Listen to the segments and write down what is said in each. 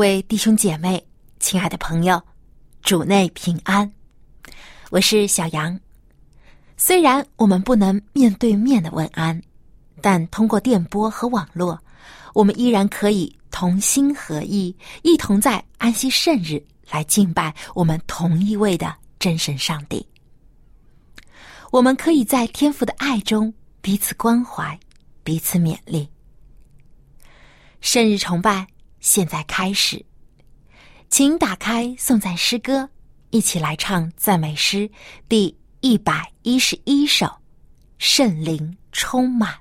位弟兄姐妹，亲爱的朋友，主内平安。我是小杨。虽然我们不能面对面的问安，但通过电波和网络，我们依然可以同心合意，一同在安息圣日来敬拜我们同一位的真神上帝。我们可以在天父的爱中彼此关怀，彼此勉励。圣日崇拜。现在开始，请打开颂赞诗歌，一起来唱赞美诗第一百一十一首《圣灵充满》。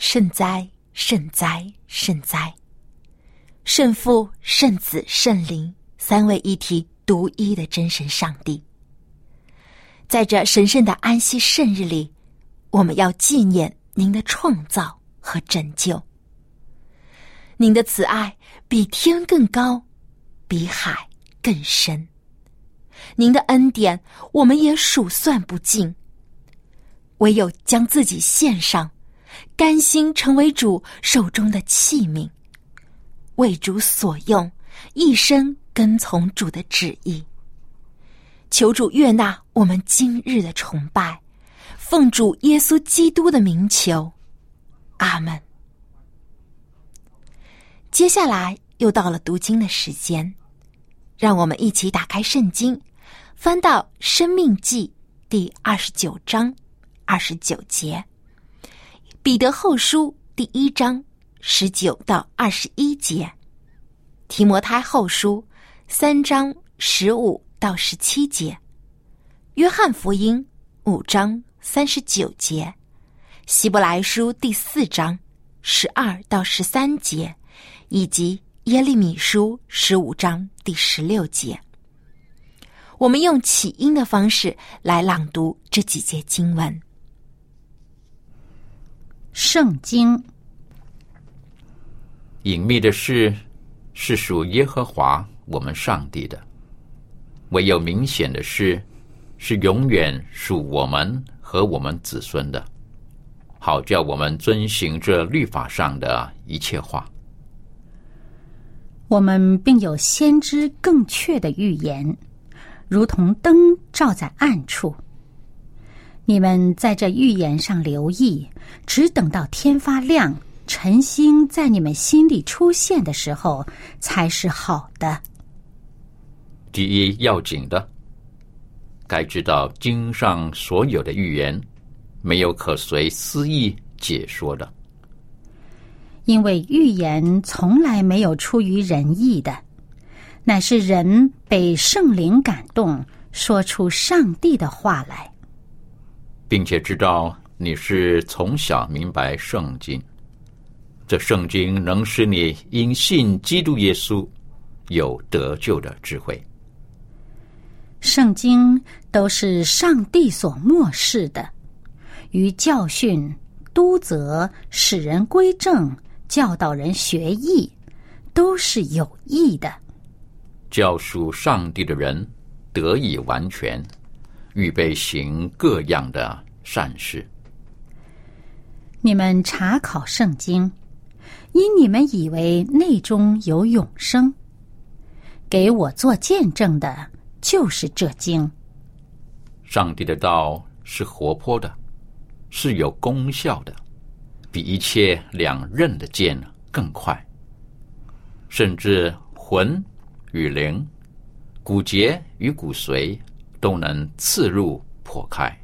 圣哉，圣哉，圣哉！圣父、圣子、圣灵三位一体、独一的真神上帝，在这神圣的安息圣日里，我们要纪念您的创造和拯救。您的慈爱比天更高，比海更深。您的恩典我们也数算不尽，唯有将自己献上。甘心成为主手中的器皿，为主所用，一生跟从主的旨意。求主悦纳我们今日的崇拜，奉主耶稣基督的名求，阿门。接下来又到了读经的时间，让我们一起打开圣经，翻到《生命记》第二十九章二十九节。彼得后书第一章十九到二十一节，提摩太后书三章十五到十七节，约翰福音五章三十九节，希伯来书第四章十二到十三节，以及耶利米书十五章第十六节。我们用起音的方式来朗读这几节经文。圣经隐秘的事是属耶和华我们上帝的，唯有明显的事是永远属我们和我们子孙的，好叫我们遵行这律法上的一切话。我们并有先知更确的预言，如同灯照在暗处。你们在这预言上留意，只等到天发亮，晨星在你们心里出现的时候，才是好的。第一要紧的，该知道经上所有的预言，没有可随私意解说的。因为预言从来没有出于人意的，乃是人被圣灵感动，说出上帝的话来。并且知道你是从小明白圣经，这圣经能使你因信基督耶稣有得救的智慧。圣经都是上帝所漠视的，于教训、督责、使人归正、教导人学艺，都是有益的。教属上帝的人得以完全。预备行各样的善事。你们查考圣经，因你们以为内中有永生。给我做见证的，就是这经。上帝的道是活泼的，是有功效的，比一切两刃的剑更快，甚至魂与灵、骨节与骨髓。都能刺入破开，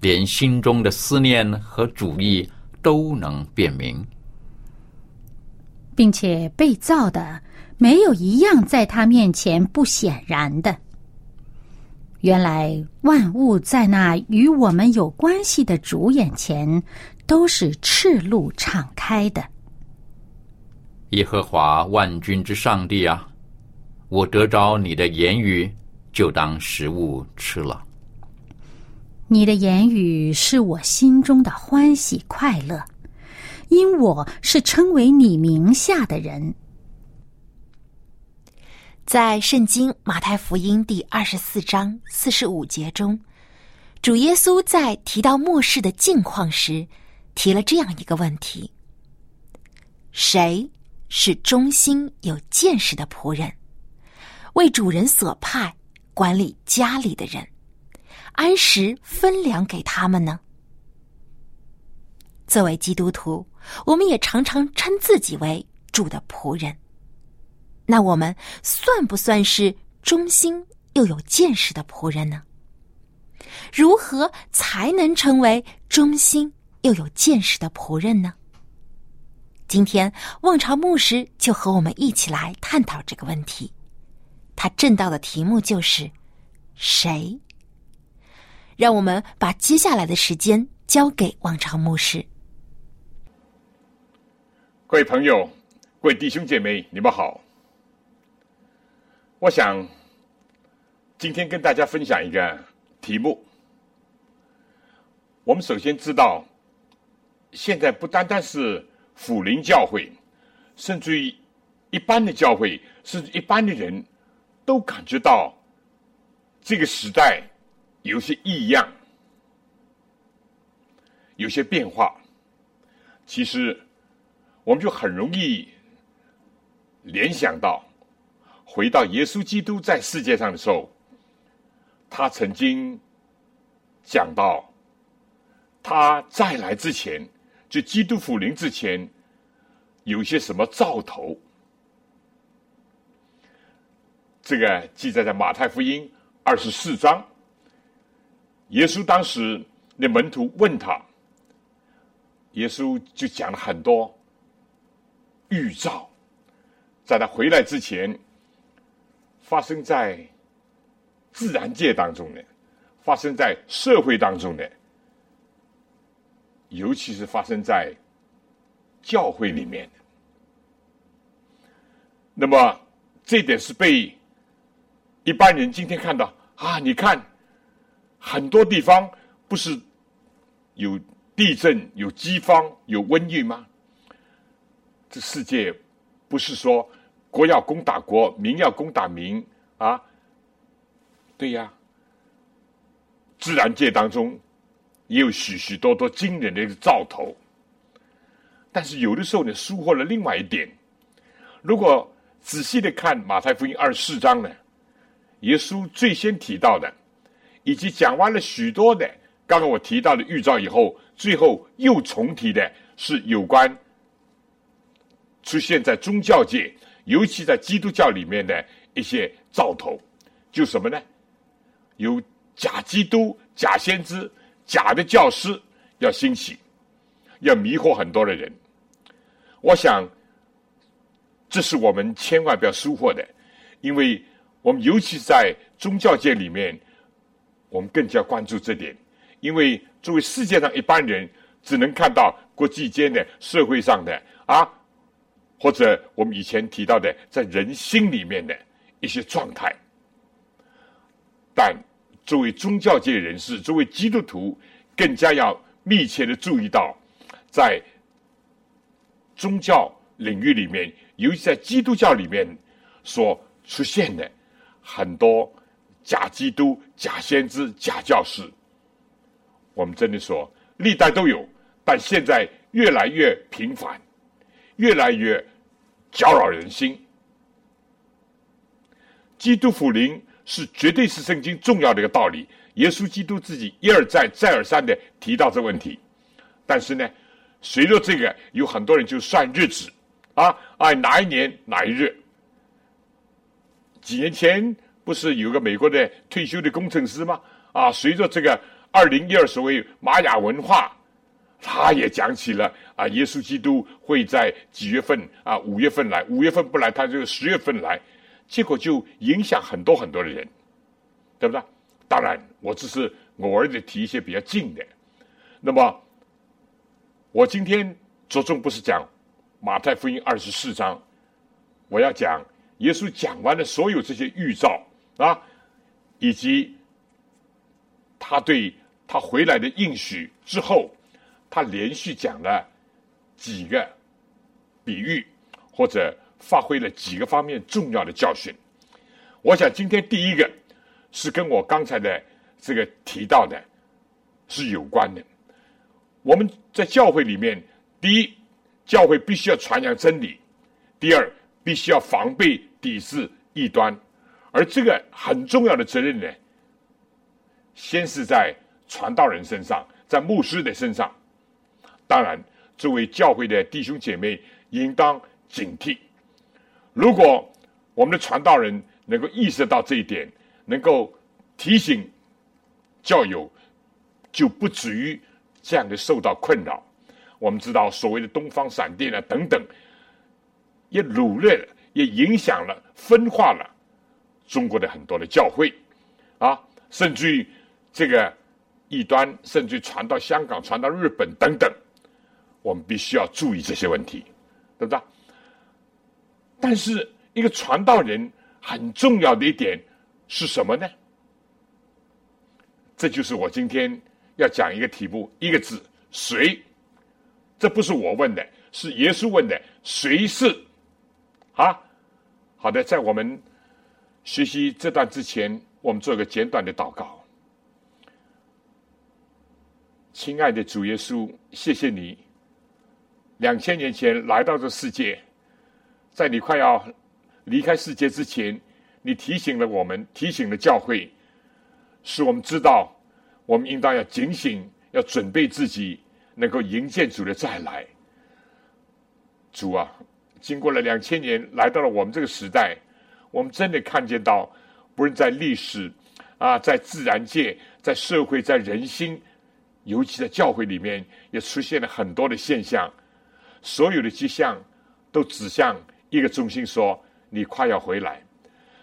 连心中的思念和主意都能辨明，并且被造的没有一样在他面前不显然的。原来万物在那与我们有关系的主眼前都是赤露敞开的。耶和华万军之上帝啊，我得着你的言语。就当食物吃了。你的言语是我心中的欢喜快乐，因我是称为你名下的人。在圣经马太福音第二十四章四十五节中，主耶稣在提到末世的境况时，提了这样一个问题：谁是忠心有见识的仆人，为主人所派？管理家里的人，按时分粮给他们呢。作为基督徒，我们也常常称自己为主的仆人。那我们算不算是忠心又有见识的仆人呢？如何才能成为忠心又有见识的仆人呢？今天，望潮牧师就和我们一起来探讨这个问题。他正道的题目就是“谁”。让我们把接下来的时间交给王朝牧师。各位朋友，各位弟兄姐妹，你们好。我想今天跟大家分享一个题目。我们首先知道，现在不单单是辅灵教会，甚至于一般的教会，甚至一般的人。都感觉到这个时代有些异样，有些变化。其实，我们就很容易联想到，回到耶稣基督在世界上的时候，他曾经讲到，他再来之前，就基督复临之前，有些什么兆头。这个记载在马太福音二十四章。耶稣当时那门徒问他，耶稣就讲了很多预兆，在他回来之前，发生在自然界当中的，发生在社会当中的，尤其是发生在教会里面的。那么这点是被。一般人今天看到啊，你看很多地方不是有地震、有饥荒、有瘟疫吗？这世界不是说国要攻打国，民要攻打民啊？对呀，自然界当中也有许许多多惊人的兆头，但是有的时候呢，疏忽了另外一点。如果仔细的看马太福音二十四章呢，耶稣最先提到的，以及讲完了许多的刚刚我提到的预兆以后，最后又重提的是有关出现在宗教界，尤其在基督教里面的一些兆头，就什么呢？有假基督、假先知、假的教师要兴起，要迷惑很多的人。我想。这是我们千万不要疏忽的，因为我们尤其在宗教界里面，我们更加关注这点。因为作为世界上一般人，只能看到国际间的、社会上的啊，或者我们以前提到的在人心里面的一些状态。但作为宗教界人士，作为基督徒，更加要密切的注意到，在宗教领域里面。尤其在基督教里面所出现的很多假基督、假先知、假教师，我们真的说历代都有，但现在越来越频繁，越来越搅扰人心。基督福临是绝对是圣经重要的一个道理，耶稣基督自己一而再、再而三的提到这问题。但是呢，随着这个，有很多人就算日子。啊，哎，哪一年哪一日？几年前不是有个美国的退休的工程师吗？啊，随着这个二零一二所谓玛雅文化，他也讲起了啊，耶稣基督会在几月份啊？五月份来，五月份不来，他就十月份来，结果就影响很多很多的人，对不对？当然，我只是偶尔的提一些比较近的。那么，我今天着重不是讲。马太福音二十四章，我要讲耶稣讲完了所有这些预兆啊，以及他对他回来的应许之后，他连续讲了几个比喻，或者发挥了几个方面重要的教训。我想今天第一个是跟我刚才的这个提到的是有关的。我们在教会里面，第一。教会必须要传扬真理，第二，必须要防备抵制异端，而这个很重要的责任呢，先是在传道人身上，在牧师的身上。当然，作为教会的弟兄姐妹，应当警惕。如果我们的传道人能够意识到这一点，能够提醒教友，就不至于这样的受到困扰。我们知道，所谓的东方闪电啊等等，也掳掠了，也影响了、分化了中国的很多的教会啊，甚至于这个异端，甚至传到香港、传到日本等等，我们必须要注意这些问题，对不对？但是，一个传道人很重要的一点是什么呢？这就是我今天要讲一个题目，一个字：谁。这不是我问的，是耶稣问的。谁是？啊，好的，在我们学习这段之前，我们做个简短的祷告。亲爱的主耶稣，谢谢你，两千年前来到这世界，在你快要离开世界之前，你提醒了我们，提醒了教会，使我们知道，我们应当要警醒，要准备自己。能够迎接主的再来，主啊，经过了两千年，来到了我们这个时代，我们真的看见到，不论在历史啊，在自然界，在社会，在人心，尤其在教会里面，也出现了很多的现象，所有的迹象都指向一个中心：说你快要回来。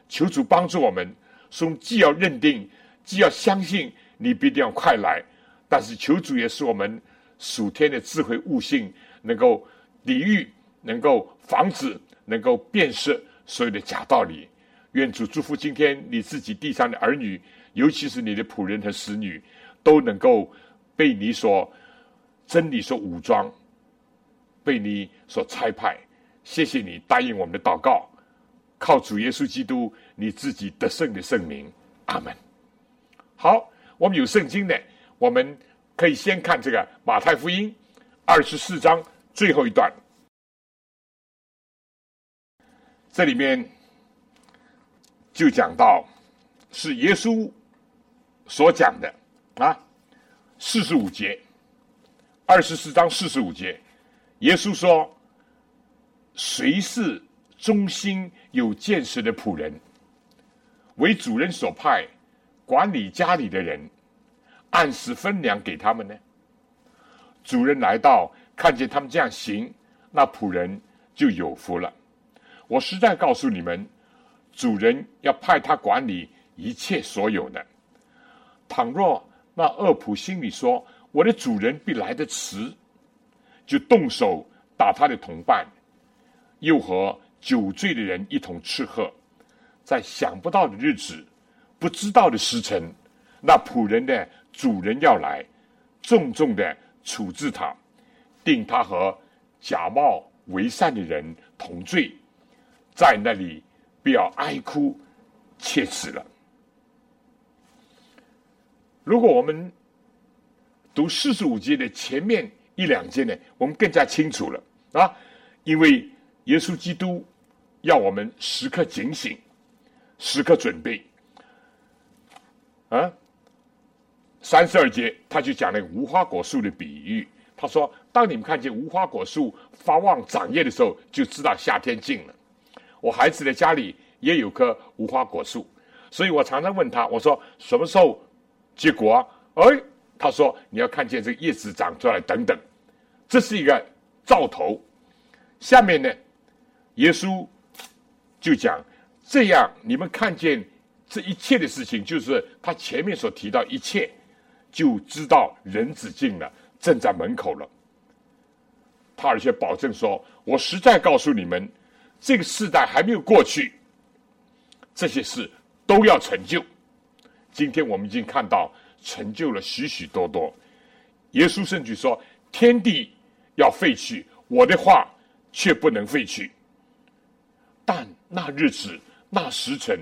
求主帮助我们，说既要认定，既要相信你必定要快来，但是求主也是我们。属天的智慧悟性，能够抵御，能够防止，能够辨识所有的假道理。愿主祝福今天你自己地上的儿女，尤其是你的仆人和使女，都能够被你所真理所武装，被你所差派。谢谢你答应我们的祷告，靠主耶稣基督你自己得胜的圣名，阿门。好，我们有圣经的，我们可以先看这个马太福音二十四章最后一段，这里面就讲到是耶稣所讲的啊，四十五节，二十四章四十五节，耶稣说。谁是忠心有见识的仆人？为主人所派管理家里的人，按时分粮给他们呢？主人来到，看见他们这样行，那仆人就有福了。我实在告诉你们，主人要派他管理一切所有的。倘若那恶仆心里说：“我的主人必来得迟”，就动手打他的同伴。又和酒醉的人一同吃喝，在想不到的日子、不知道的时辰，那仆人的主人要来，重重的处置他，定他和假冒为善的人同罪，在那里不要哀哭切齿了。如果我们读四十五节的前面一两节呢，我们更加清楚了啊，因为。耶稣基督要我们时刻警醒，时刻准备。啊，三十二节他就讲了无花果树的比喻。他说：“当你们看见无花果树发旺长叶的时候，就知道夏天近了。”我孩子的家里也有棵无花果树，所以我常常问他：“我说什么时候结果啊？”哎，他说：“你要看见这个叶子长出来，等等。”这是一个兆头。下面呢？耶稣就讲：“这样，你们看见这一切的事情，就是他前面所提到一切，就知道人子进了，正在门口了。”他而且保证说：“我实在告诉你们，这个时代还没有过去，这些事都要成就。今天我们已经看到成就了许许多多。耶稣甚至说：天地要废去，我的话却不能废去。”但那日子、那时辰，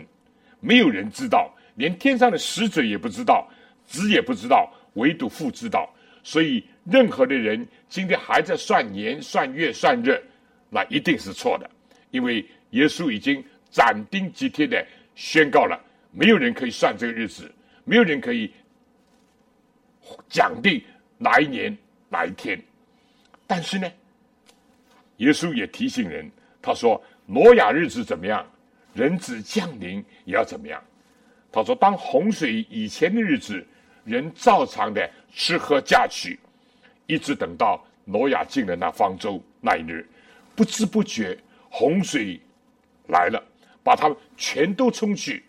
没有人知道，连天上的使者也不知道，子也不知道，唯独父知道。所以，任何的人今天还在算年、算月、算日，那一定是错的，因为耶稣已经斩钉截铁的宣告了：没有人可以算这个日子，没有人可以讲定哪一年哪一天。但是呢，耶稣也提醒人，他说。挪亚日子怎么样？人子降临也要怎么样？他说：“当洪水以前的日子，人照常的吃喝嫁娶，一直等到挪亚进了那方舟那一日，不知不觉洪水来了，把他们全都冲去。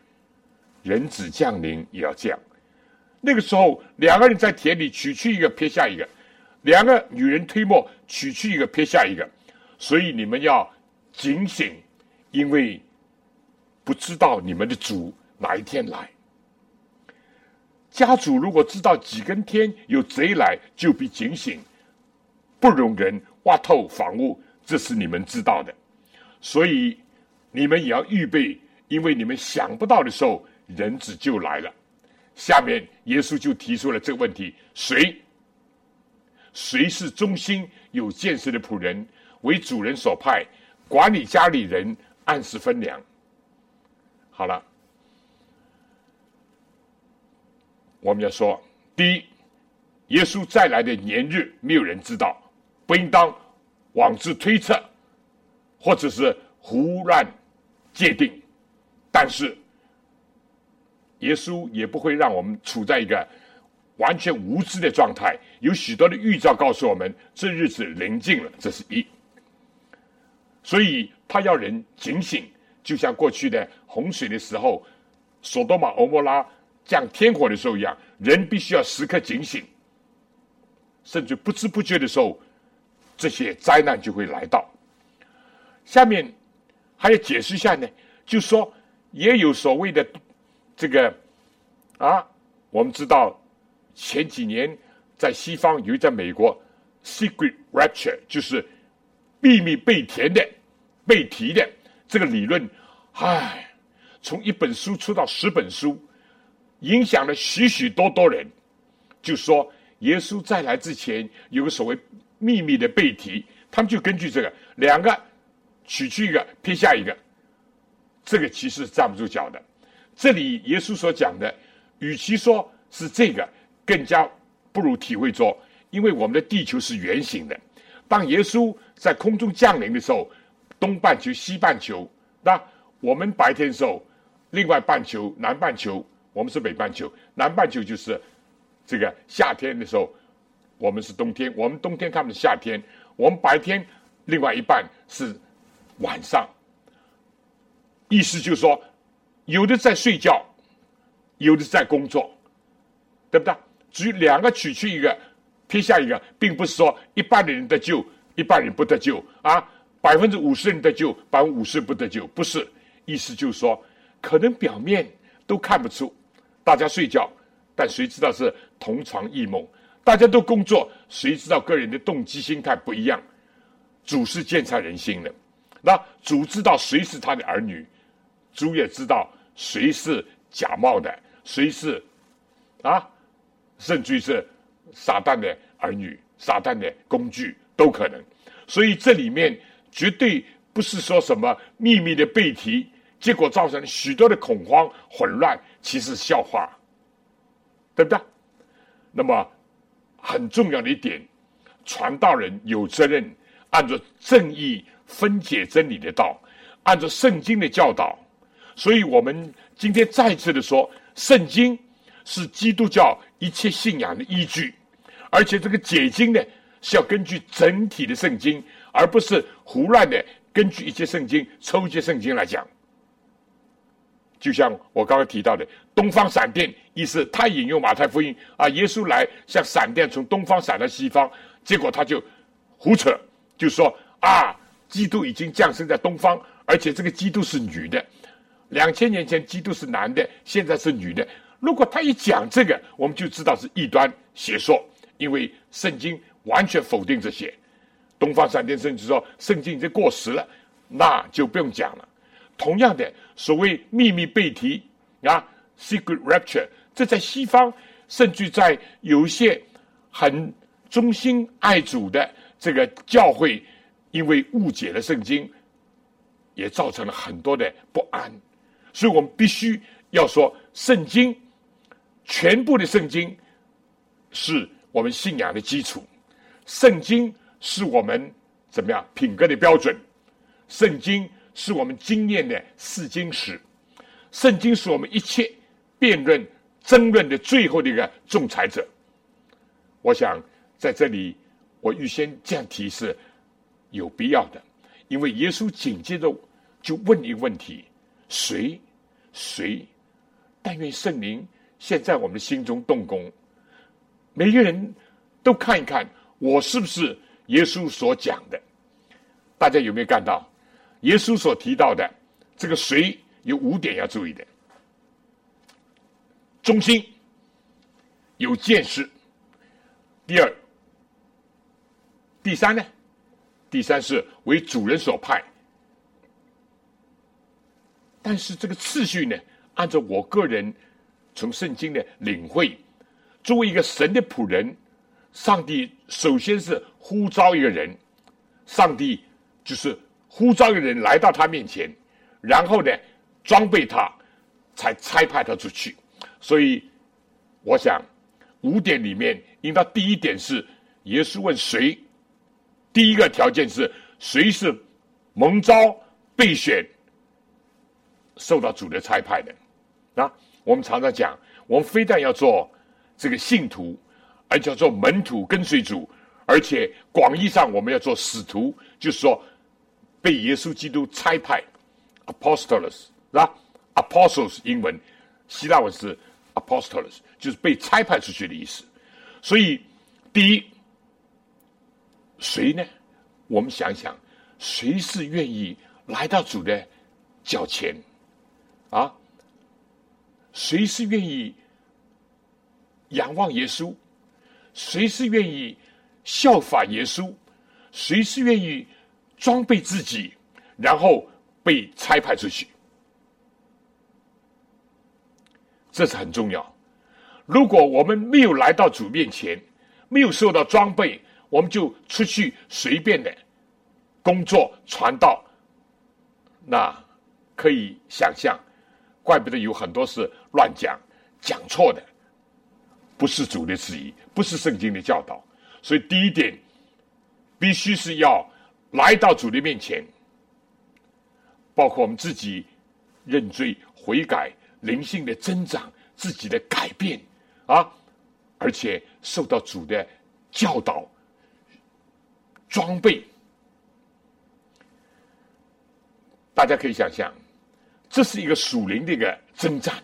人子降临也要这样。那个时候，两个人在田里取去一个，撇下一个；两个女人推磨，取去一个，撇下一个。所以你们要。”警醒，因为不知道你们的主哪一天来。家主如果知道几更天有贼来，就必警醒，不容人挖透房屋。这是你们知道的，所以你们也要预备，因为你们想不到的时候，人子就来了。下面耶稣就提出了这个问题：谁？谁是忠心有见识的仆人，为主人所派？管理家里人，按时分粮。好了，我们要说，第一，耶稣再来的年日，没有人知道，不应当妄自推测，或者是胡乱界定。但是，耶稣也不会让我们处在一个完全无知的状态。有许多的预兆告诉我们，这日子临近了。这是一。所以他要人警醒，就像过去的洪水的时候，索多玛、欧摩拉降天火的时候一样，人必须要时刻警醒，甚至不知不觉的时候，这些灾难就会来到。下面还要解释一下呢，就说也有所谓的这个啊，我们知道前几年在西方，尤其在美国，secret rapture 就是秘密被填的、被提的这个理论，唉，从一本书出到十本书，影响了许许多多人。就说耶稣再来之前有个所谓秘密的被提，他们就根据这个两个取去一个撇下一个，这个其实站不住脚的。这里耶稣所讲的，与其说是这个，更加不如体会说，因为我们的地球是圆形的，当耶稣在空中降临的时候，东半球、西半球，那我们白天的时候，另外半球、南半球，我们是北半球，南半球就是。这个夏天的时候，我们是冬天；我们冬天，他们是夏天。我们白天，另外一半是晚上。意思就是说，有的在睡觉，有的在工作，对不对？只有两个取去一个，撇下一个，并不是说一半的人得救，一半人不得救啊。百分之五十人得救，百分之五十不得救，不是。意思就是说，可能表面都看不出，大家睡觉。但谁知道是同床异梦？大家都工作，谁知道个人的动机心态不一样？主是鉴察人心的，那主知道谁是他的儿女，主也知道谁是假冒的，谁是啊，甚至于是撒旦的儿女、撒旦的工具都可能。所以这里面绝对不是说什么秘密的背题，结果造成许多的恐慌混乱，其实笑话。对不对？那么很重要的一点，传道人有责任按照正义分解真理的道，按照圣经的教导。所以我们今天再次的说，圣经是基督教一切信仰的依据，而且这个解经呢是要根据整体的圣经，而不是胡乱的根据一些圣经抽一些圣经来讲。就像我刚刚提到的，东方闪电，意思他引用马太福音啊，耶稣来像闪电从东方闪到西方，结果他就胡扯，就说啊，基督已经降生在东方，而且这个基督是女的，两千年前基督是男的，现在是女的。如果他一讲这个，我们就知道是异端邪说，因为圣经完全否定这些。东方闪电甚至说圣经已经过时了，那就不用讲了。同样的，所谓秘密背提啊，secret rapture，这在西方，甚至在有一些很忠心爱主的这个教会，因为误解了圣经，也造成了很多的不安。所以我们必须要说，圣经全部的圣经是我们信仰的基础，圣经是我们怎么样品格的标准，圣经。是我们经验的试经史，圣经是我们一切辩论、争论的最后的一个仲裁者。我想在这里，我预先这样提示有必要的，因为耶稣紧接着就问一个问题：谁？谁？但愿圣灵现在我们心中动工，每个人都看一看，我是不是耶稣所讲的？大家有没有看到？耶稣所提到的这个谁有五点要注意的：忠心、有见识。第二、第三呢？第三是为主人所派。但是这个次序呢，按照我个人从圣经的领会，作为一个神的仆人，上帝首先是呼召一个人，上帝就是。呼召一个人来到他面前，然后呢，装备他，才差派他出去。所以，我想五点里面，应当第一点是耶稣问谁，第一个条件是谁是蒙召备选，受到主的差派的。啊，我们常常讲，我们非但要做这个信徒，而且要做门徒跟随主，而且广义上我们要做使徒，就是说。被耶稣基督差派，apostolos 是吧？apostles 英文，希腊文是 apostolos，就是被差派出去的意思。所以，第一，谁呢？我们想想，谁是愿意来到主的脚前啊？谁是愿意仰望耶稣？谁是愿意效法耶稣？谁是愿意装备自己，然后被差派出去？这是很重要。如果我们没有来到主面前，没有受到装备，我们就出去随便的工作传道，那可以想象，怪不得有很多是乱讲、讲错的，不是主的旨意，不是圣经的教导。所以第一点，必须是要来到主的面前，包括我们自己认罪悔改。灵性的增长，自己的改变啊，而且受到主的教导、装备，大家可以想象，这是一个属灵的一个征战，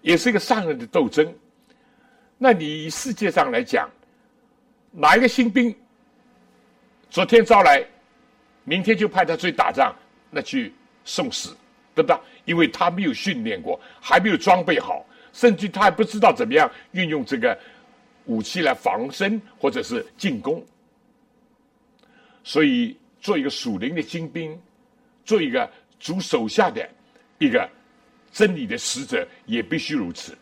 也是一个上任的斗争。那你世界上来讲，哪一个新兵昨天招来，明天就派他去打仗，那去送死，对不对？因为他没有训练过，还没有装备好，甚至他还不知道怎么样运用这个武器来防身或者是进攻。所以，做一个属灵的精兵，做一个主手下的一个真理的使者，也必须如此。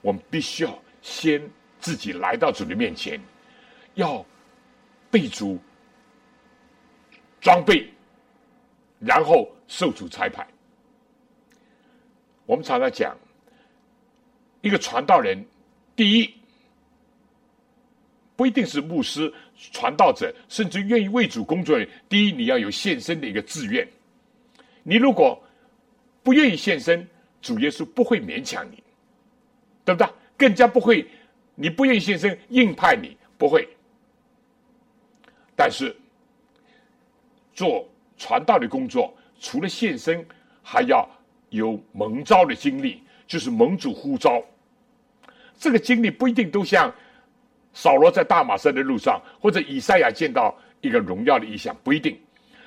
我们必须要先自己来到主的面前，要备足装备，然后受主差派。我们常常讲，一个传道人，第一不一定是牧师、传道者，甚至愿意为主工作的人。第一，你要有献身的一个自愿。你如果不愿意献身，主耶稣不会勉强你，对不对？更加不会，你不愿意献身，硬派你不会。但是做传道的工作，除了献身，还要。有蒙召的经历，就是蒙主呼召。这个经历不一定都像扫罗在大马山的路上，或者以赛亚见到一个荣耀的意象，不一定。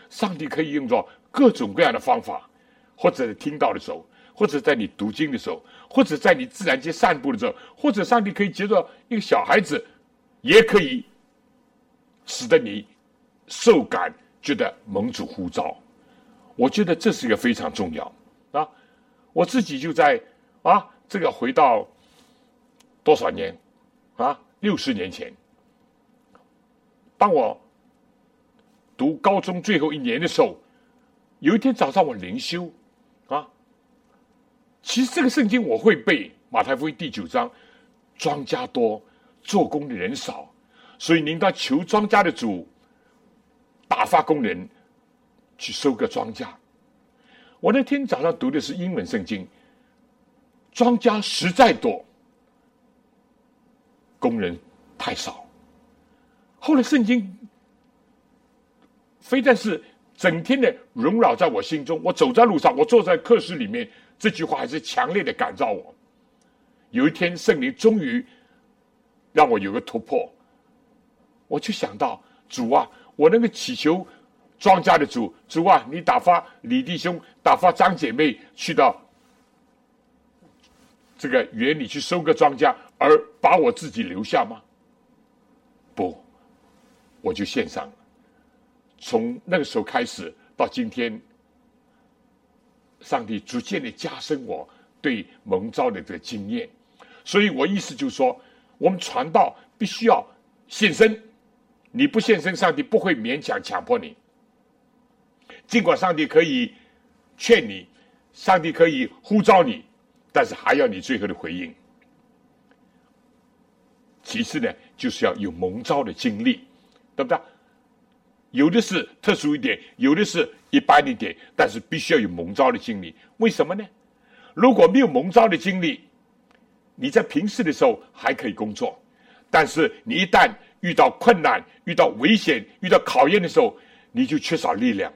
上帝可以用作各种各样的方法，或者听到的时候，或者在你读经的时候，或者在你自然界散步的时候，或者上帝可以接着一个小孩子，也可以使得你受感，觉得蒙主呼召。我觉得这是一个非常重要。啊，我自己就在啊，这个回到多少年啊？六十年前，当我读高中最后一年的时候，有一天早上我灵修啊，其实这个圣经我会背马太福音第九章，庄稼多，做工的人少，所以您到求庄稼的主打发工人去收割庄稼。我那天早上读的是英文圣经，庄稼实在多，工人太少。后来圣经非但是整天的萦绕在我心中，我走在路上，我坐在课室里面，这句话还是强烈的感召我。有一天圣灵终于让我有个突破，我就想到主啊，我那个祈求。庄稼的主，主啊，你打发李弟兄、打发张姐妹去到这个园里去收割庄稼，而把我自己留下吗？不，我就献上。从那个时候开始到今天，上帝逐渐的加深我对蒙召的这个经验，所以我意思就是说，我们传道必须要献身，你不献身，上帝不会勉强强迫你。尽管上帝可以劝你，上帝可以呼召你，但是还要你最后的回应。其次呢，就是要有蒙召的经历，对不对？有的是特殊一点，有的是一般一点，但是必须要有蒙召的经历。为什么呢？如果没有蒙召的经历，你在平时的时候还可以工作，但是你一旦遇到困难、遇到危险、遇到考验的时候，你就缺少力量。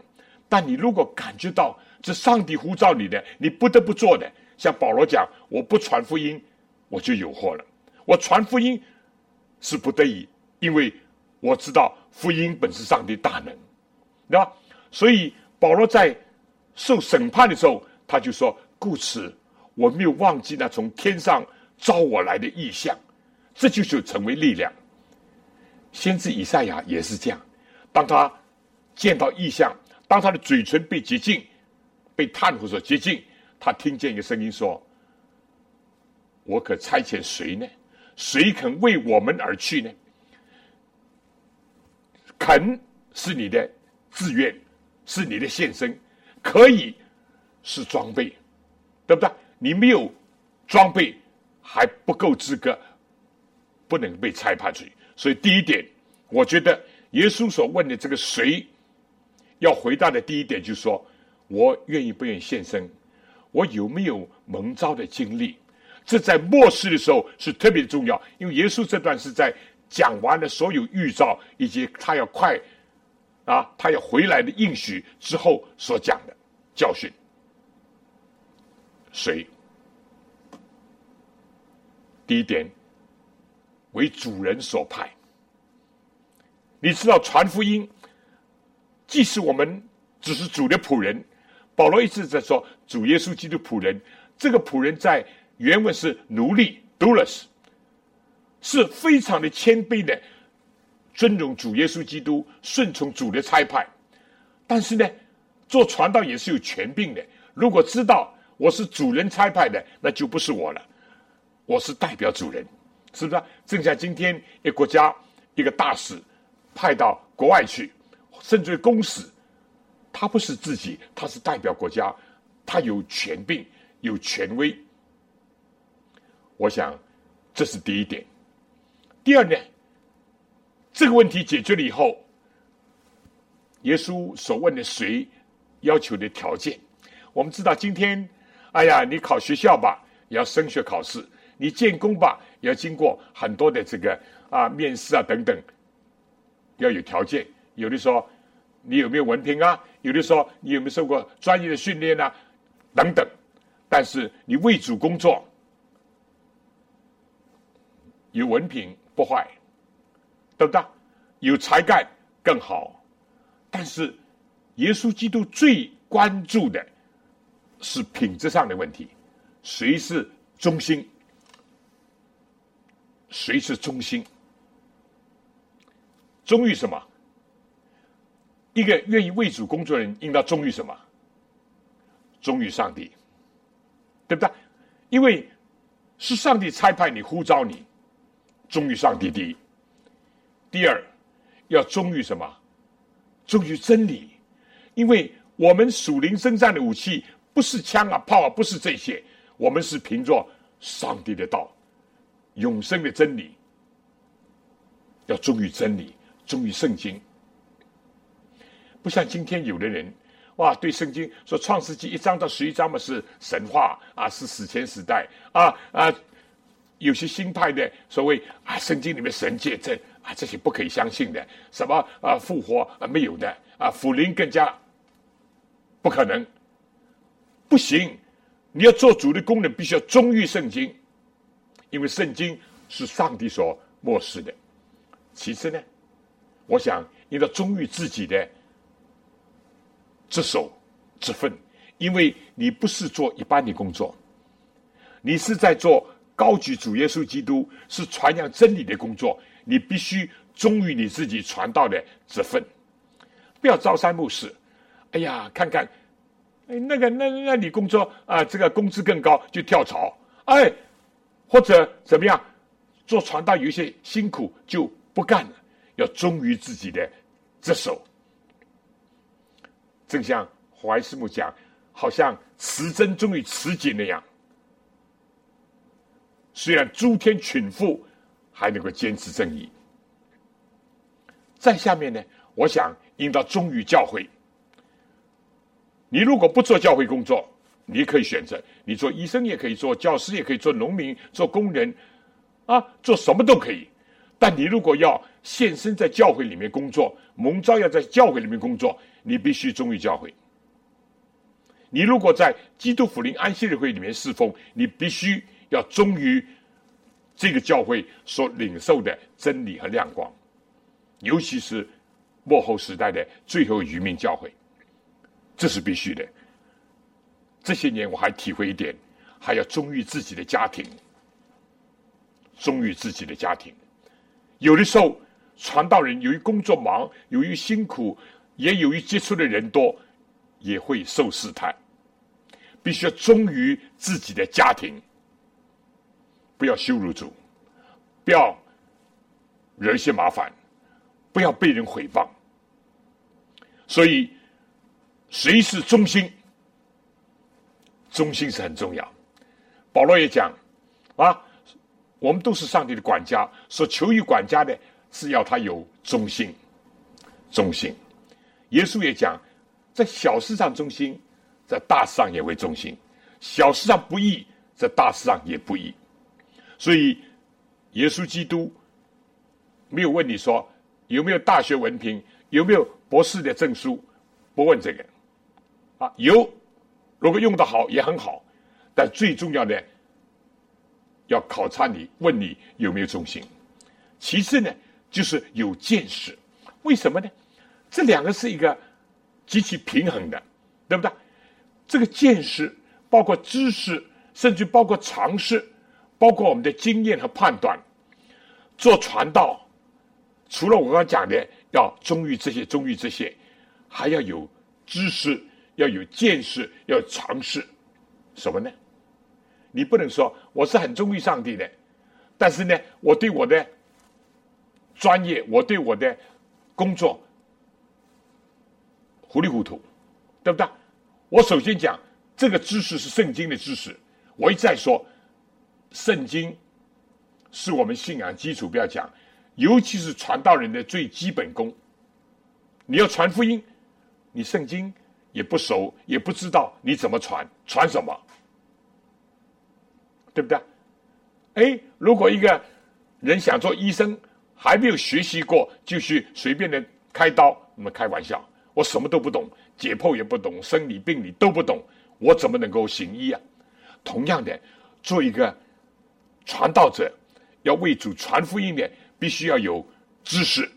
但你如果感觉到这上帝呼召你的，你不得不做的，像保罗讲：“我不传福音，我就有祸了。我传福音是不得已，因为我知道福音本是上帝大能，对吧？所以保罗在受审判的时候，他就说：‘故此，我没有忘记那从天上招我来的意象，这就是成为力量。先知以赛亚也是这样，当他见到异象，当他的嘴唇被洁净、被炭火所洁净，他听见一个声音说：“我可差遣谁呢？谁肯为我们而去呢？”肯是你的自愿，是你的献身，可以是装备，对不对？你没有装备，还不够资格，不能被裁判出去。所以第一点，我觉得耶稣所问的这个谁，要回答的第一点就是说，我愿意不愿意献身，我有没有蒙召的经历？这在末世的时候是特别重要，因为耶稣这段是在讲完了所有预兆以及他要快啊，他要回来的应许之后所讲的教训。谁？第一点，为主人所派。你知道传福音，即使我们只是主的仆人，保罗一直在说主耶稣基督仆人。这个仆人在原文是奴隶 （doulos），是非常的谦卑的，尊重主耶稣基督，顺从主的差派。但是呢，做传道也是有权柄的。如果知道我是主人差派的，那就不是我了。我是代表主人，是不是？正像今天一国家一个大使派到国外去，甚至公使，他不是自己，他是代表国家，他有权柄，有权威。我想这是第一点。第二呢，这个问题解决了以后，耶稣所问的谁要求的条件，我们知道今天，哎呀，你考学校吧，要升学考试。你建工吧，要经过很多的这个啊面试啊等等，要有条件。有的说你有没有文凭啊？有的说你有没有受过专业的训练啊？等等。但是你为主工作，有文凭不坏，对不对？有才干更好。但是耶稣基督最关注的是品质上的问题，谁是中心？谁是中心？忠于什么？一个愿意为主工作的人，应当忠于什么？忠于上帝，对不对？因为是上帝差派你、呼召你，忠于上帝第一。第二，要忠于什么？忠于真理。因为我们属灵征战的武器不是枪啊、炮啊，不是这些，我们是凭着上帝的道。永生的真理，要忠于真理，忠于圣经。不像今天有的人，哇，对圣经说《创世纪》一章到十一章嘛是神话啊，是史前时代啊啊，有些新派的所谓啊，圣经里面神界证啊，这些不可以相信的，什么啊复活啊没有的啊，福灵更加不可能，不行，你要做主的功能，必须要忠于圣经。因为圣经是上帝所漠视的。其次呢，我想应该忠于自己的职守、职分，因为你不是做一般的工作，你是在做高举主耶稣基督、是传扬真理的工作，你必须忠于你自己传道的职分，不要朝三暮四。哎呀，看看，哎，那个，那那你工作啊，这个工资更高就跳槽，哎。或者怎么样，做传道有些辛苦就不干了，要忠于自己的职守。正像怀师母讲，好像持真忠于持己那样。虽然诸天群富，还能够坚持正义。再下面呢，我想应当忠于教会。你如果不做教会工作，你可以选择，你做医生也可以做，教师也可以做，农民做工人，啊，做什么都可以。但你如果要献身在教会里面工作，蒙召要在教会里面工作，你必须忠于教会。你如果在基督福临安息日会里面侍奉，你必须要忠于这个教会所领受的真理和亮光，尤其是末后时代的最后愚民教会，这是必须的。这些年我还体会一点，还要忠于自己的家庭，忠于自己的家庭。有的时候，传道人由于工作忙，由于辛苦，也由于接触的人多，也会受试探。必须要忠于自己的家庭，不要羞辱主，不要惹一些麻烦，不要被人毁谤。所以，谁是中心？中心是很重要。保罗也讲啊，我们都是上帝的管家，所求于管家的是要他有忠心。忠心。耶稣也讲，在小事上忠心。在大事上也会忠心，小事上不义，在大事上也不义。所以，耶稣基督没有问你说有没有大学文凭，有没有博士的证书，不问这个。啊，有，如果用的好也很好，但最重要的要考察你，问你有没有忠心。其次呢，就是有见识。为什么呢？这两个是一个极其平衡的，对不对？这个见识包括知识，甚至包括常识，包括我们的经验和判断。做传道，除了我刚刚讲的要忠于这些，忠于这些，还要有知识，要有见识，要有常识。什么呢？你不能说我是很忠于上帝的，但是呢，我对我的专业，我对我的工作糊里糊涂，对不对？我首先讲，这个知识是圣经的知识。我一再说，圣经是我们信仰基础。不要讲，尤其是传道人的最基本功。你要传福音，你圣经也不熟，也不知道你怎么传，传什么，对不对？哎，如果一个人想做医生，还没有学习过，就去随便的开刀，那么开玩笑，我什么都不懂。解剖也不懂，生理病理都不懂，我怎么能够行医啊？同样的，做一个传道者，要为主传福音的，必须要有知识。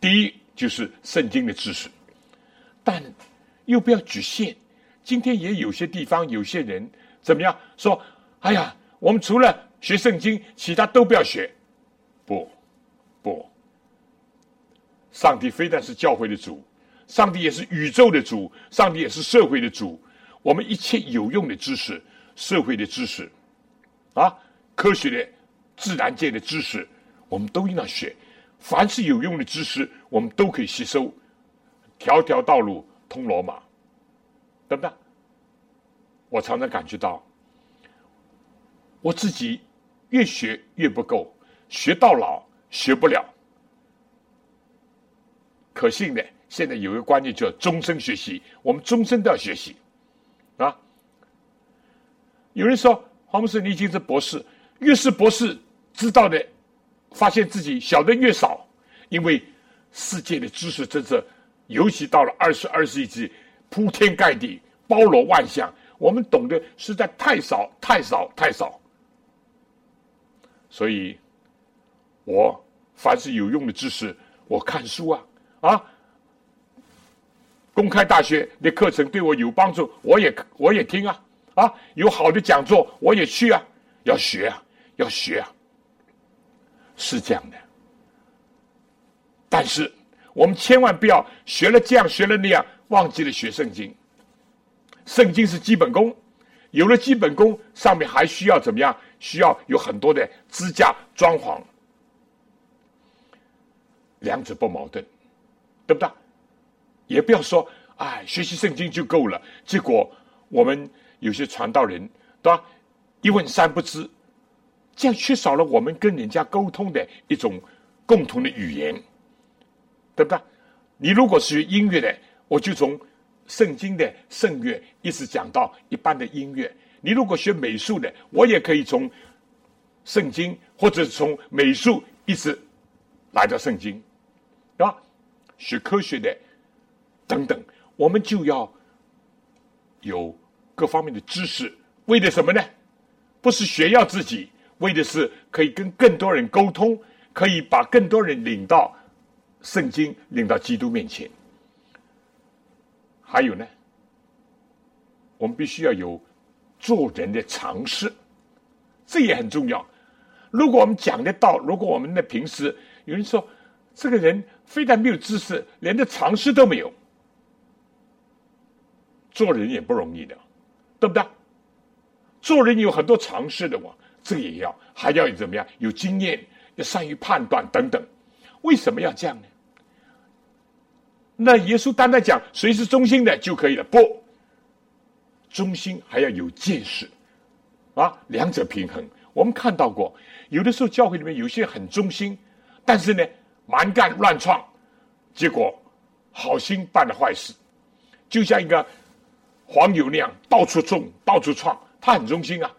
第一就是圣经的知识，但又不要局限。今天也有些地方有些人怎么样说？哎呀，我们除了学圣经，其他都不要学。不，不，上帝非但是教会的主。上帝也是宇宙的主，上帝也是社会的主。我们一切有用的知识、社会的知识，啊，科学的、自然界的知识，我们都应当学。凡是有用的知识，我们都可以吸收。条条道路通罗马，对不对？我常常感觉到，我自己越学越不够，学到老学不了。可信的。现在有一个观念叫终身学习，我们终身都要学习，啊！有人说黄博士，你已经是博士，越是博士知道的，发现自己晓得越少，因为世界的知识真是，尤其到了二十二世纪，铺天盖地，包罗万象，我们懂得实在太少太少太少，所以，我凡是有用的知识，我看书啊啊！公开大学的课程对我有帮助，我也我也听啊啊，有好的讲座我也去啊，要学啊，要学啊，是这样的。但是我们千万不要学了这样学了那样，忘记了学圣经。圣经是基本功，有了基本功，上面还需要怎么样？需要有很多的支架装潢，两者不矛盾，对不对？也不要说，哎，学习圣经就够了。结果我们有些传道人，对吧？一问三不知，这样缺少了我们跟人家沟通的一种共同的语言，对不对？你如果学音乐的，我就从圣经的圣乐一直讲到一般的音乐；你如果学美术的，我也可以从圣经或者从美术一直来到圣经，对吧？学科学的。等等，我们就要有各方面的知识，为的什么呢？不是炫耀自己，为的是可以跟更多人沟通，可以把更多人领到圣经、领到基督面前。还有呢，我们必须要有做人的常识，这也很重要。如果我们讲的道，如果我们的平时有人说这个人非但没有知识，连的常识都没有，做人也不容易的，对不对？做人有很多常识的，我这个也要，还要怎么样？有经验，要善于判断等等。为什么要这样呢？那耶稣单单讲谁是中心的就可以了？不，中心还要有见识啊，两者平衡。我们看到过，有的时候教会里面有些很忠心，但是呢，蛮干乱创，结果好心办了坏事，就像一个黄牛那样，到处种，到处创，他很忠心啊，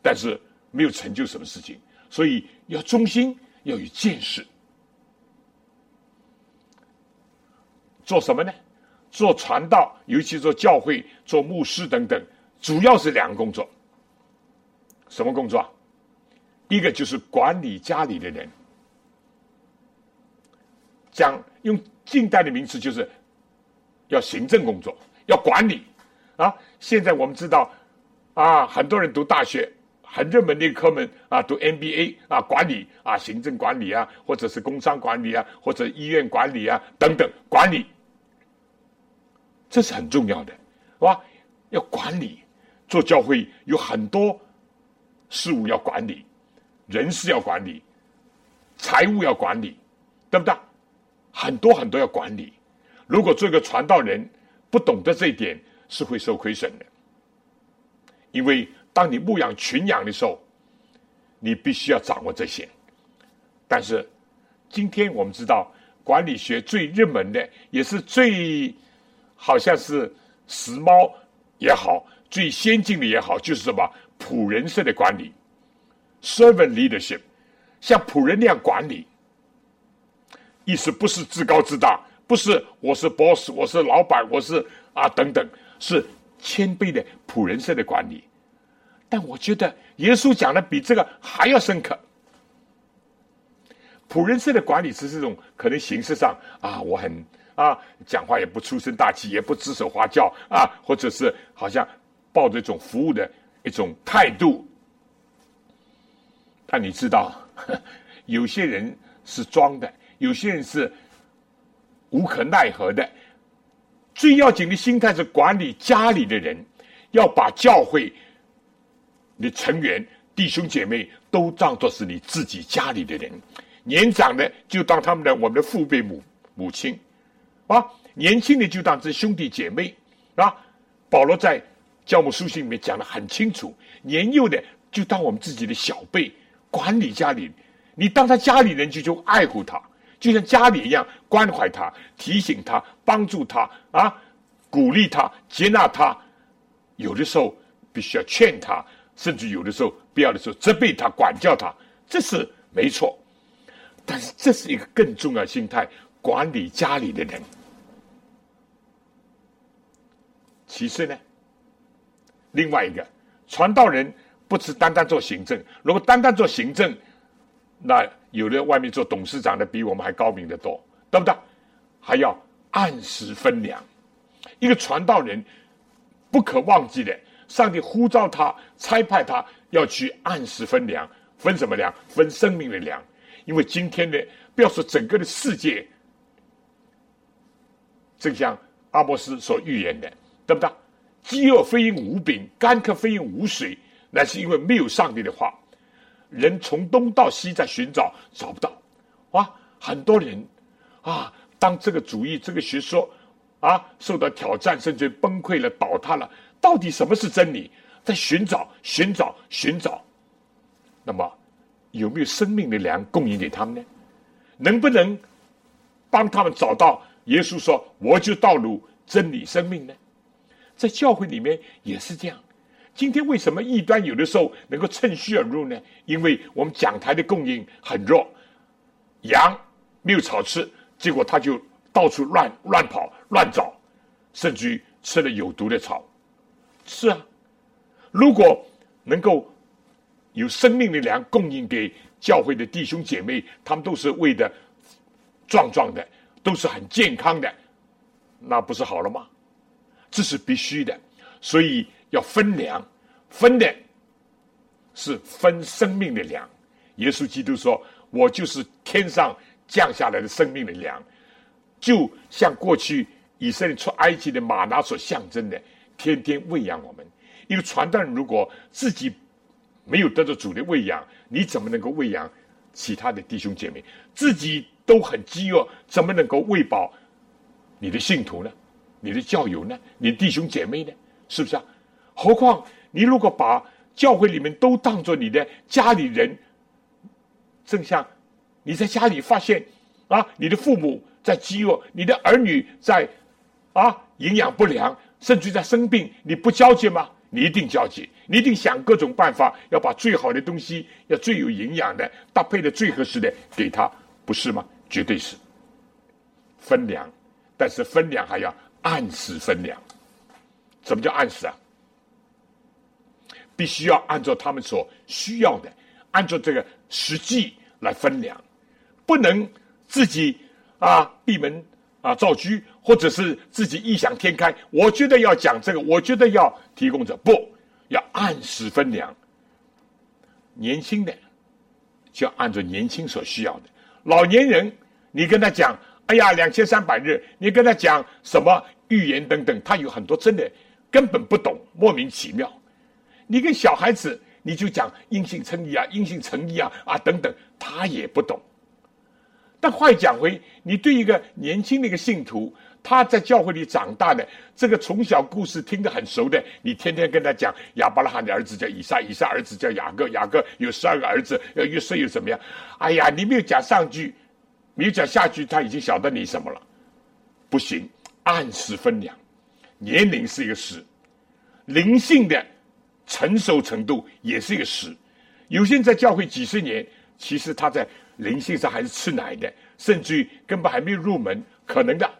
但是没有成就什么事情。所以要忠心，要有见识。做什么呢？做传道，尤其做教会、做牧师等等，主要是两个工作。什么工作？一个就是管理家里的人，讲用近代的名词，就是要行政工作，要管理啊。现在我们知道啊，很多人读大学很热门的科目啊，读 MBA 啊，管理啊，行政管理啊，或者是工商管理啊，或者医院管理啊等等管理，这是很重要的，是吧？要管理，做教会有很多事务要管理。人事要管理，财务要管理，对不对？很多很多要管理。如果做一个传道人不懂得这一点，是会受亏损的。因为当你牧养群羊的时候，你必须要掌握这些。但是今天我们知道，管理学最热门的，也是最好像是时髦也好，最先进的也好，就是什么仆人式的管理。Servant leadership，像仆人那样管理，意思不是自高自大，不是我是 boss，我是老板，我是啊等等，是谦卑的仆人式的管理。但我觉得耶稣讲的比这个还要深刻。仆人式的管理是这种可能形式上啊，我很啊讲话也不出声大气，也不指手画脚啊，或者是好像抱着一种服务的一种态度。但你知道，有些人是装的，有些人是无可奈何的。最要紧的心态是管理家里的人，要把教会的成员、弟兄姐妹都当作是你自己家里的人。年长的就当他们的我们的父辈母母亲，啊，年轻的就当这兄弟姐妹，啊。保罗在教母书信里面讲的很清楚，年幼的就当我们自己的小辈。管理家里，你当他家里人就就爱护他，就像家里一样关怀他、提醒他、帮助他啊，鼓励他、接纳他。有的时候必须要劝他，甚至有的时候必要的时候责备他、管教他，这是没错。但是这是一个更重要心态：管理家里的人。其次呢，另外一个传道人。不是单单做行政，如果单单做行政，那有的外面做董事长的比我们还高明的多，对不对？还要按时分粮。一个传道人不可忘记的，上帝呼召他、差派他要去按时分粮，分什么粮？分生命的粮。因为今天的，不要说整个的世界，正像阿波斯所预言的，对不对？饥饿非因无饼，干渴非因无水。那是因为没有上帝的话，人从东到西在寻找，找不到。哇，很多人啊，当这个主义、这个学说啊受到挑战，甚至崩溃了、倒塌了，到底什么是真理？在寻找、寻找、寻找。那么，有没有生命的粮供应给他们呢？能不能帮他们找到耶稣说“我就道路、真理、生命”呢？在教会里面也是这样。今天为什么异端有的时候能够趁虚而入呢？因为我们讲台的供应很弱，羊没有草吃，结果他就到处乱乱跑乱找，甚至于吃了有毒的草。是啊，如果能够有生命的粮供应给教会的弟兄姐妹，他们都是喂的壮壮的，都是很健康的，那不是好了吗？这是必须的，所以。要分粮，分的是分生命的粮，耶稣基督说：“我就是天上降下来的生命的粮。”就像过去以色列出埃及的马拿所象征的，天天喂养我们。一个传道人如果自己没有得到主的喂养，你怎么能够喂养其他的弟兄姐妹？自己都很饥饿，怎么能够喂饱你的信徒呢？你的教友呢？你的弟兄姐妹呢？是不是啊？何况你如果把教会里面都当做你的家里人，正像你在家里发现啊，你的父母。在饥饿，你的儿女在啊营养不良，甚至在生病，你不焦急吗？你一定焦急，你一定想各种办法，要把最好的东西，要最有营养的，搭配的最合适的给他，不是吗？绝对是分粮，但是分粮还要按时分粮。什么叫按时啊？必须要按照他们所需要的，按照这个实际来分粮，不能自己。啊，闭门啊造车，或者是自己异想天开。我觉得要讲这个，我觉得要提供者，不要按时分粮。年轻的就按照年轻所需要的，老年人你跟他讲，哎呀，两千三百日，你跟他讲什么预言等等，他有很多真的根本不懂，莫名其妙。你跟小孩子你就讲阴性称义啊，阴性成义啊啊等等，他也不懂。但话讲回，你对一个年轻的一个信徒，他在教会里长大的，这个从小故事听得很熟的，你天天跟他讲亚伯拉罕的儿子叫以撒，以撒儿子叫雅各，雅各有十二个儿子，要约瑟又怎么样？哎呀，你没有讲上句，没有讲下句，他已经晓得你什么了？不行，按时分粮，年龄是一个时，灵性的成熟程度也是一个时。有些人在教会几十年，其实他在。灵性上还是吃奶的，甚至于根本还没有入门，可能的。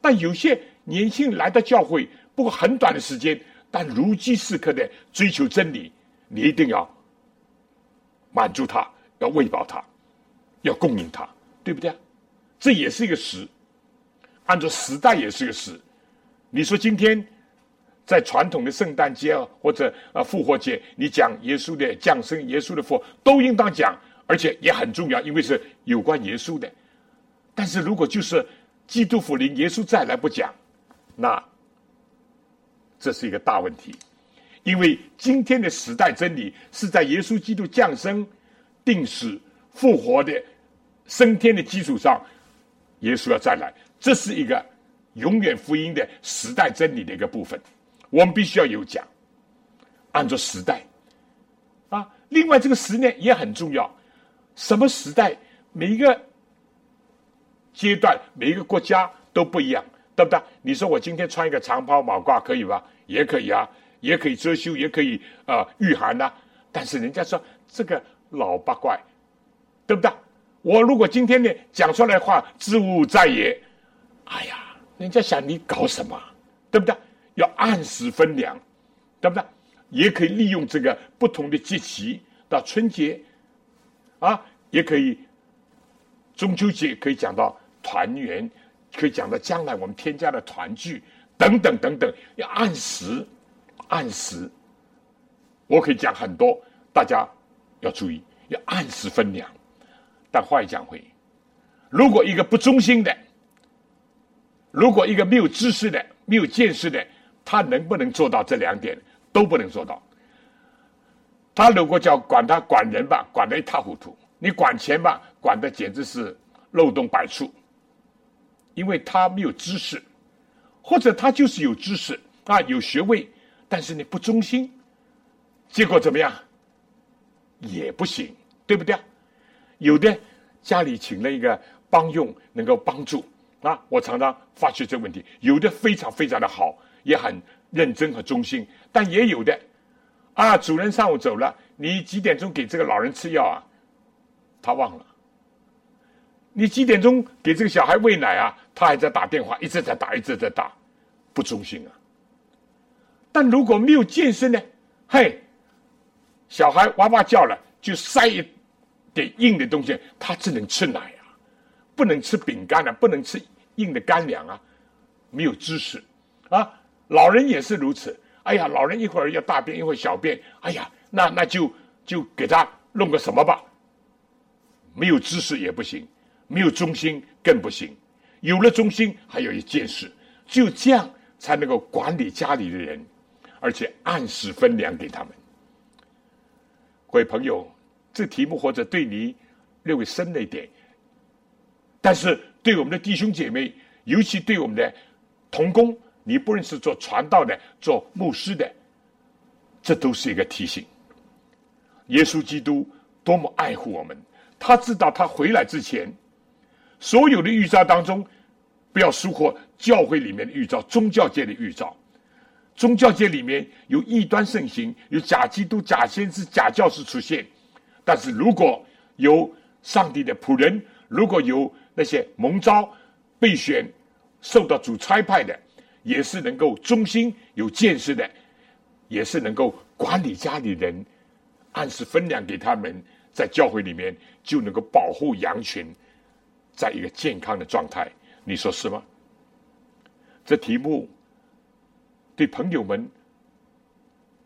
但有些年轻人来到教会，不过很短的时间，但如饥似渴的追求真理，你一定要满足他，要喂饱他，要供应他，对不对？这也是一个时，按照时代也是个时。你说今天在传统的圣诞节啊或者啊复活节，你讲耶稣的降生、耶稣的复活，都应当讲。而且也很重要，因为是有关耶稣的。但是如果就是基督福临耶稣再来不讲，那这是一个大问题。因为今天的时代真理是在耶稣基督降生、定死、复活的升天的基础上，耶稣要再来，这是一个永远福音的时代真理的一个部分。我们必须要有讲，按照时代啊。另外，这个十年也很重要。什么时代，每一个阶段，每一个国家都不一样，对不对？你说我今天穿一个长袍马褂可以吧？也可以啊，也可以遮羞，也可以啊御寒呐。但是人家说这个老八怪，对不对？我如果今天呢讲出来话，知无在也。哎呀，人家想你搞什么，对不对？要按时分粮，对不对？也可以利用这个不同的节气，到春节。啊，也可以，中秋节可以讲到团圆，可以讲到将来我们添加的团聚等等等等，要按时，按时。我可以讲很多，大家要注意，要按时分粮。但话又讲回，如果一个不忠心的，如果一个没有知识的、没有见识的，他能不能做到这两点？都不能做到。他如果叫管他管人吧，管得一塌糊涂；你管钱吧，管的简直是漏洞百出。因为他没有知识，或者他就是有知识啊，有学位，但是你不忠心，结果怎么样？也不行，对不对？有的家里请了一个帮佣，能够帮助啊。我常常发觉这个问题，有的非常非常的好，也很认真和忠心，但也有的。啊，主人上午走了，你几点钟给这个老人吃药啊？他忘了。你几点钟给这个小孩喂奶啊？他还在打电话，一直在打，一直在打，不忠心啊。但如果没有健身呢？嘿，小孩哇哇叫了，就塞一点硬的东西，他只能吃奶啊，不能吃饼干啊，不能吃硬的干粮啊，没有知识啊。老人也是如此。哎呀，老人一会儿要大便，一会儿小便。哎呀，那那就就给他弄个什么吧，没有知识也不行，没有忠心更不行。有了忠心，还有一件事，只有这样才能够管理家里的人，而且按时分粮给他们。各位朋友，这题目或者对你略微深了一点，但是对我们的弟兄姐妹，尤其对我们的童工，你不论是做传道的、做牧师的，这都是一个提醒。耶稣基督多么爱护我们，他知道他回来之前。所有的预兆当中，不要疏忽教会里面的预兆、宗教界的预兆。宗教界里面有异端盛行，有假基督、假先知、假教师出现。但是如果有上帝的仆人，如果有那些蒙召、备选、受到主差派的，也是能够忠心、有见识的，也是能够管理家里人，按时分粮给他们，在教会里面就能够保护羊群。在一个健康的状态，你说是吗？这题目对朋友们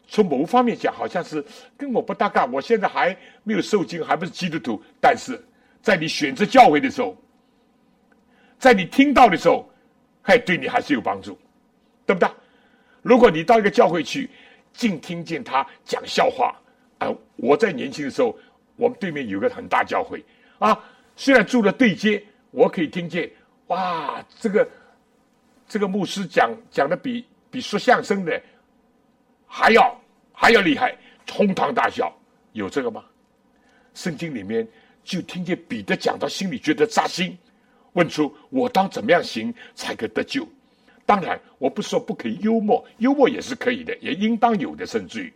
从某方面讲，好像是跟我不搭嘎。我现在还没有受精，还不是基督徒。但是在你选择教会的时候，在你听到的时候，还对你还是有帮助，对不对？如果你到一个教会去，净听见他讲笑话啊！我在年轻的时候，我们对面有个很大教会啊。虽然住了对街，我可以听见，哇，这个这个牧师讲讲的比比说相声的还要还要厉害，哄堂大笑，有这个吗？圣经里面就听见彼得讲到心里觉得扎心，问出我当怎么样行才可得救？当然，我不说不可以幽默，幽默也是可以的，也应当有的，甚至于，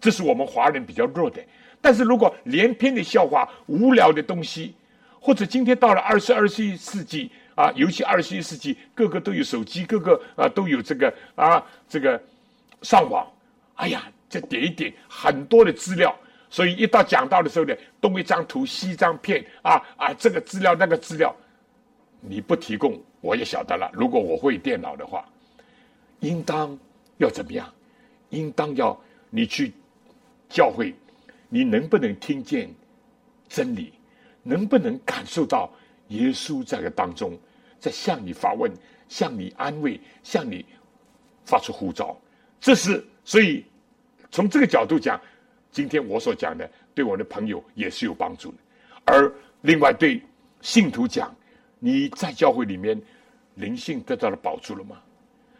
这是我们华人比较弱的。但是如果连篇的笑话、无聊的东西，或者今天到了二十二世纪啊，尤其二十一世纪，个个都有手机，个个啊都有这个啊这个上网。哎呀，这点一点很多的资料，所以一到讲到的时候呢，东一张图西一张片啊啊，这个资料那个资料，你不提供我也晓得了。如果我会电脑的话，应当要怎么样？应当要你去教会，你能不能听见真理？能不能感受到耶稣在个当中，在向你发问、向你安慰、向你发出呼召？这是所以从这个角度讲，今天我所讲的对我的朋友也是有帮助的。而另外对信徒讲，你在教会里面灵性得到了保住了吗？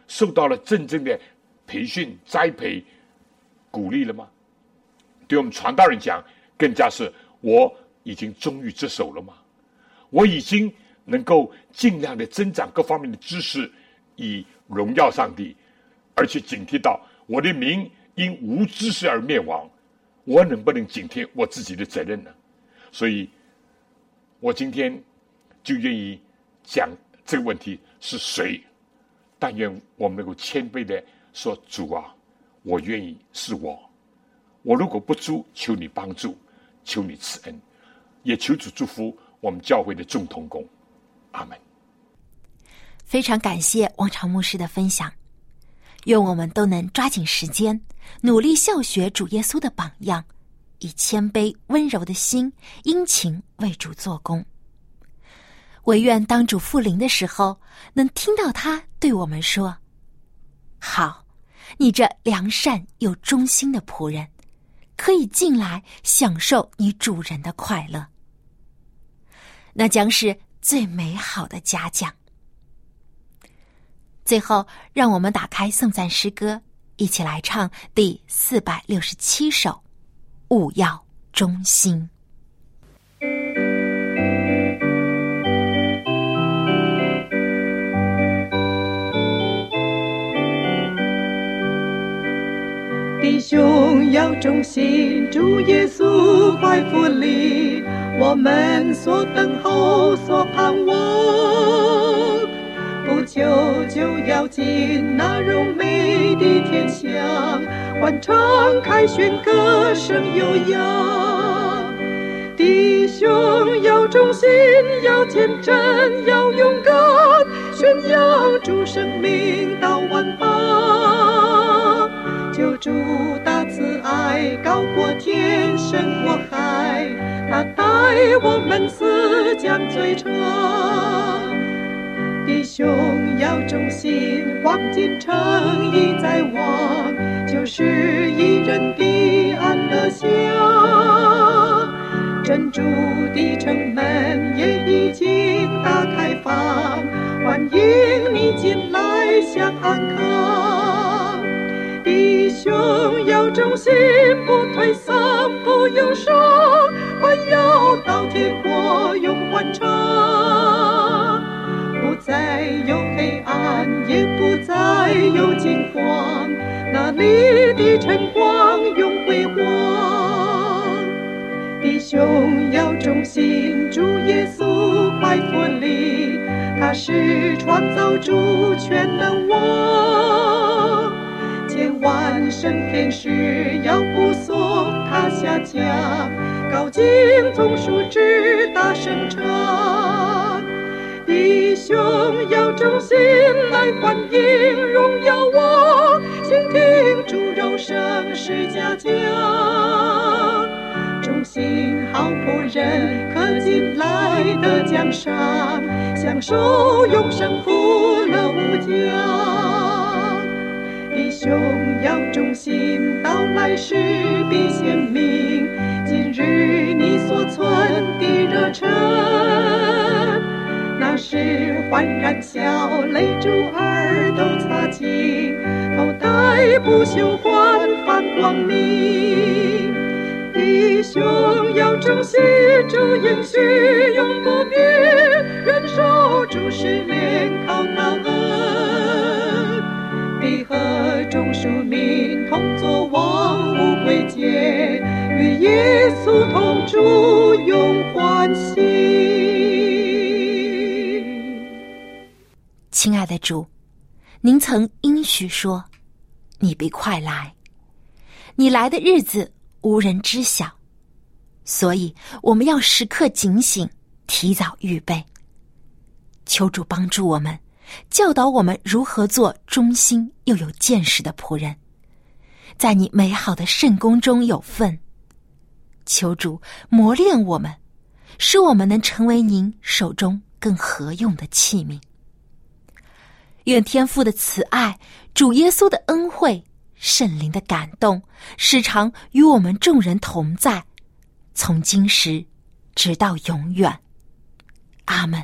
受到了真正的培训、栽培、鼓励了吗？对我们传道人讲，更加是我。已经忠于职守了吗？我已经能够尽量的增长各方面的知识，以荣耀上帝，而且警惕到我的民因无知识而灭亡，我能不能警惕我自己的责任呢？所以，我今天就愿意讲这个问题是谁？但愿我们能够谦卑的说：“主啊，我愿意是我。我如果不足，求你帮助，求你赐恩。”也求主祝福我们教会的众同工，阿门。非常感谢王长牧师的分享，愿我们都能抓紧时间，努力效学主耶稣的榜样，以谦卑温柔的心，殷勤为主做工。唯愿当主复临的时候，能听到他对我们说：“好，你这良善又忠心的仆人，可以进来享受你主人的快乐。”那将是最美好的嘉奖。最后，让我们打开颂赞诗歌，一起来唱第四百六十七首《勿要忠心》。弟兄要忠心，主耶稣怀福里。我们所等候、所盼望，不久就要进那荣美的天乡，欢唱、凯旋、歌声悠扬。弟兄要忠心，要天真，要勇敢，宣扬主生命到万邦。主大慈爱，高过天，深过海。他带我们死将罪偿。弟兄要忠心，黄金诚意在望，就是一人的安乐乡。珍珠的城门也已经打开放，欢迎你进来享安康。弟兄要忠心，不退丧，不忧伤，还要到天国永欢畅。不再有黑暗，也不再有惊慌，那里的晨光永辉煌。弟兄要忠心，主耶稣快复临，他是创造主全能王。千万圣天使要护送他下降，高敬总数直大声唱。弟兄要忠心来欢迎荣耀我，倾听主柔声是嘉奖。忠心好仆人可进来的奖赏，享受永生福乐无疆。弟兄要忠心，到来时必显明。今日你所存的热忱，那时焕然笑泪珠儿都擦净，头戴不朽焕发光明。弟兄要忠心，主应许永不变，忍受主试炼众庶民同作王无贵节，与耶稣同住永欢喜。亲爱的主，您曾应许说，你必快来，你来的日子无人知晓，所以我们要时刻警醒，提早预备。求主帮助我们，教导我们如何做忠心又有见识的仆人，在你美好的圣宫中有份。求主磨练我们，使我们能成为您手中更合用的器皿。愿天父的慈爱、主耶稣的恩惠、圣灵的感动，时常与我们众人同在，从今时直到永远。阿门。